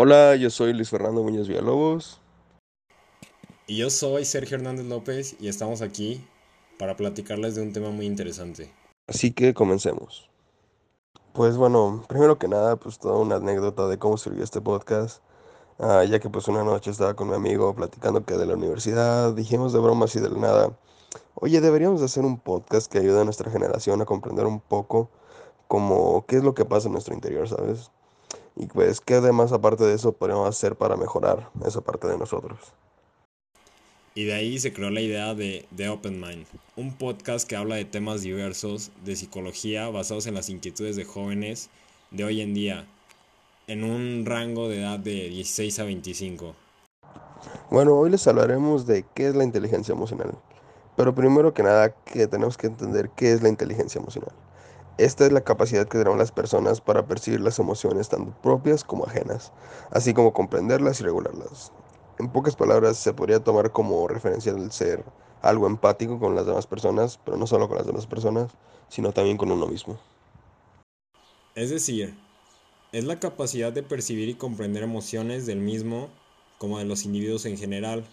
Hola, yo soy Luis Fernando Muñoz Villalobos. Y yo soy Sergio Hernández López y estamos aquí para platicarles de un tema muy interesante. Así que comencemos. Pues bueno, primero que nada, pues toda una anécdota de cómo surgió este podcast. Ah, ya que pues una noche estaba con mi amigo platicando que de la universidad, dijimos de bromas y de la nada, oye, deberíamos hacer un podcast que ayude a nuestra generación a comprender un poco como qué es lo que pasa en nuestro interior, ¿sabes? Y pues qué además aparte de eso podemos hacer para mejorar esa parte de nosotros. Y de ahí se creó la idea de The Open Mind, un podcast que habla de temas diversos de psicología basados en las inquietudes de jóvenes de hoy en día, en un rango de edad de 16 a 25. Bueno, hoy les hablaremos de qué es la inteligencia emocional. Pero primero que nada, que tenemos que entender qué es la inteligencia emocional. Esta es la capacidad que tenemos las personas para percibir las emociones tanto propias como ajenas, así como comprenderlas y regularlas. En pocas palabras, se podría tomar como referencia el ser algo empático con las demás personas, pero no solo con las demás personas, sino también con uno mismo. Es decir, es la capacidad de percibir y comprender emociones del mismo como de los individuos en general.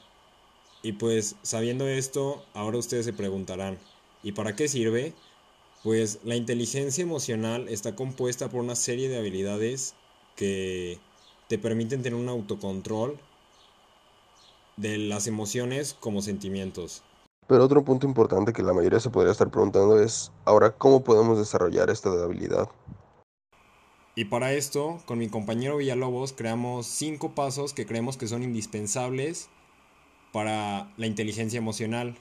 Y pues sabiendo esto, ahora ustedes se preguntarán, ¿y para qué sirve? Pues la inteligencia emocional está compuesta por una serie de habilidades que te permiten tener un autocontrol de las emociones como sentimientos. Pero otro punto importante que la mayoría se podría estar preguntando es, ahora, ¿cómo podemos desarrollar esta habilidad? Y para esto, con mi compañero Villalobos, creamos cinco pasos que creemos que son indispensables para la inteligencia emocional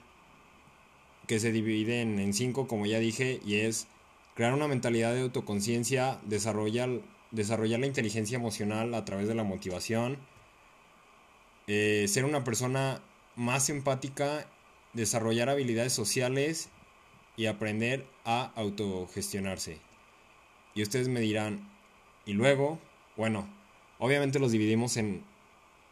que se dividen en cinco, como ya dije, y es crear una mentalidad de autoconciencia, desarrollar, desarrollar la inteligencia emocional a través de la motivación, eh, ser una persona más empática, desarrollar habilidades sociales y aprender a autogestionarse. Y ustedes me dirán, ¿y luego? Bueno, obviamente los dividimos en,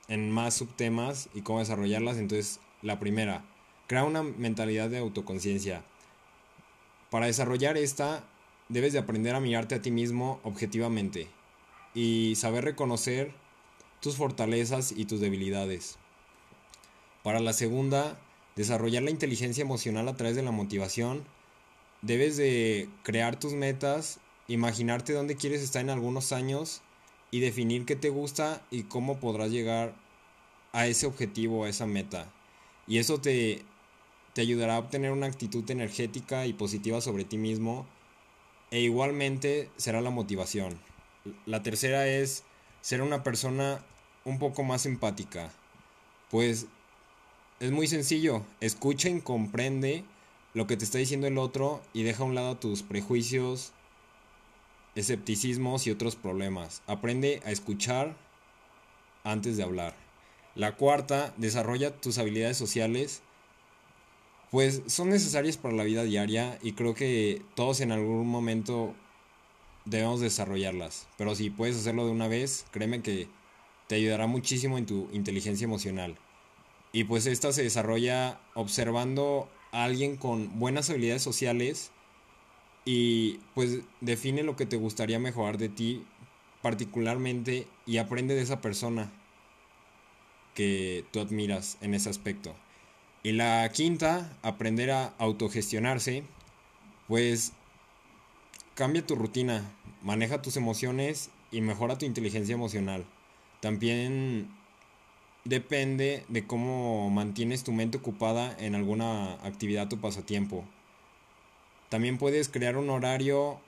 en más subtemas y cómo desarrollarlas. Entonces, la primera, Crea una mentalidad de autoconciencia. Para desarrollar esta, debes de aprender a mirarte a ti mismo objetivamente y saber reconocer tus fortalezas y tus debilidades. Para la segunda, desarrollar la inteligencia emocional a través de la motivación. Debes de crear tus metas, imaginarte dónde quieres estar en algunos años y definir qué te gusta y cómo podrás llegar a ese objetivo, a esa meta. Y eso te te ayudará a obtener una actitud energética y positiva sobre ti mismo e igualmente será la motivación. La tercera es ser una persona un poco más empática. Pues es muy sencillo, escucha y comprende lo que te está diciendo el otro y deja a un lado tus prejuicios, escepticismos y otros problemas. Aprende a escuchar antes de hablar. La cuarta, desarrolla tus habilidades sociales pues son necesarias para la vida diaria y creo que todos en algún momento debemos desarrollarlas. Pero si puedes hacerlo de una vez, créeme que te ayudará muchísimo en tu inteligencia emocional. Y pues esta se desarrolla observando a alguien con buenas habilidades sociales y pues define lo que te gustaría mejorar de ti particularmente y aprende de esa persona que tú admiras en ese aspecto. Y la quinta, aprender a autogestionarse, pues cambia tu rutina, maneja tus emociones y mejora tu inteligencia emocional. También depende de cómo mantienes tu mente ocupada en alguna actividad o pasatiempo. También puedes crear un horario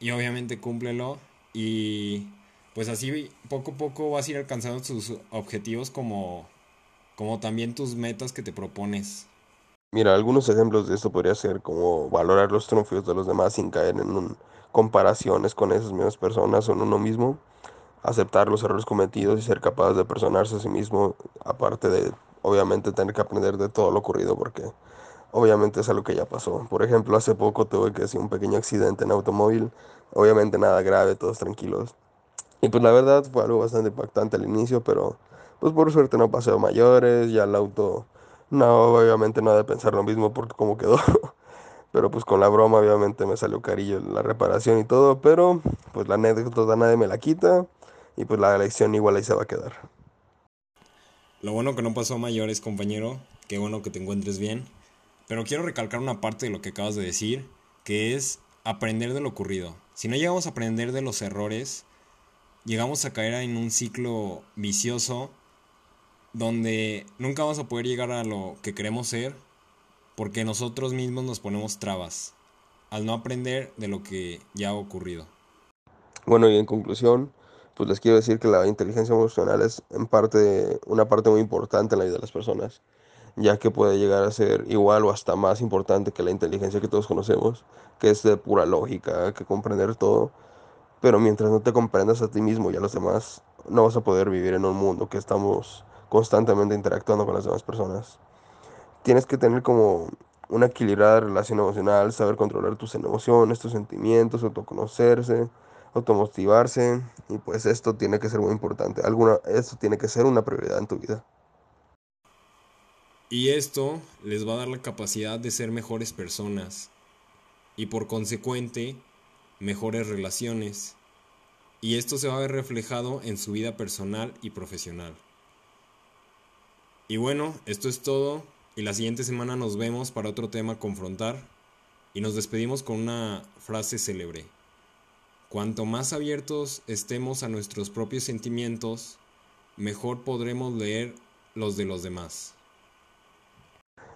y obviamente cúmplelo y pues así poco a poco vas a ir alcanzando tus objetivos como como también tus metas que te propones. Mira, algunos ejemplos de esto podría ser como valorar los triunfos de los demás sin caer en comparaciones con esas mismas personas o en uno mismo, aceptar los errores cometidos y ser capaz de personarse a sí mismo, aparte de obviamente tener que aprender de todo lo ocurrido porque obviamente es algo que ya pasó. Por ejemplo, hace poco tuve que hacer un pequeño accidente en automóvil, obviamente nada grave, todos tranquilos. Y pues la verdad fue algo bastante impactante al inicio, pero pues por suerte no pasó a mayores, ya el auto, no, obviamente no de pensar lo mismo porque como quedó. Pero pues con la broma obviamente me salió carillo la reparación y todo, pero pues la anécdota nadie me la quita. y pues la elección igual ahí se va a quedar. Lo bueno que no pasó a mayores, compañero. Qué bueno que te encuentres bien. Pero quiero recalcar una parte de lo que acabas de decir, que es aprender de lo ocurrido. Si no llegamos a aprender de los errores, llegamos a caer en un ciclo vicioso donde nunca vamos a poder llegar a lo que queremos ser porque nosotros mismos nos ponemos trabas al no aprender de lo que ya ha ocurrido. Bueno, y en conclusión, pues les quiero decir que la inteligencia emocional es en parte una parte muy importante en la vida de las personas, ya que puede llegar a ser igual o hasta más importante que la inteligencia que todos conocemos, que es de pura lógica, que comprender todo, pero mientras no te comprendas a ti mismo y a los demás, no vas a poder vivir en un mundo que estamos constantemente interactuando con las demás personas. Tienes que tener como una equilibrada relación emocional, saber controlar tus emociones, tus sentimientos, autoconocerse, automotivarse y pues esto tiene que ser muy importante. Alguna, esto tiene que ser una prioridad en tu vida. Y esto les va a dar la capacidad de ser mejores personas y por consecuente mejores relaciones. Y esto se va a ver reflejado en su vida personal y profesional. Y bueno, esto es todo y la siguiente semana nos vemos para otro tema confrontar y nos despedimos con una frase célebre. Cuanto más abiertos estemos a nuestros propios sentimientos, mejor podremos leer los de los demás.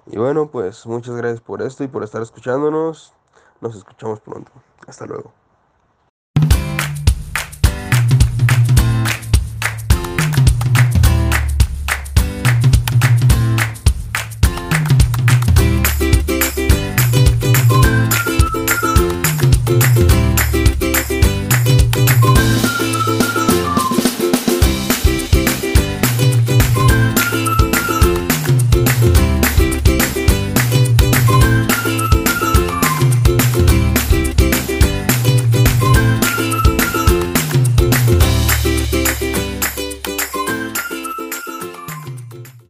Y bueno, pues muchas gracias por esto y por estar escuchándonos. Nos escuchamos pronto. Hasta luego.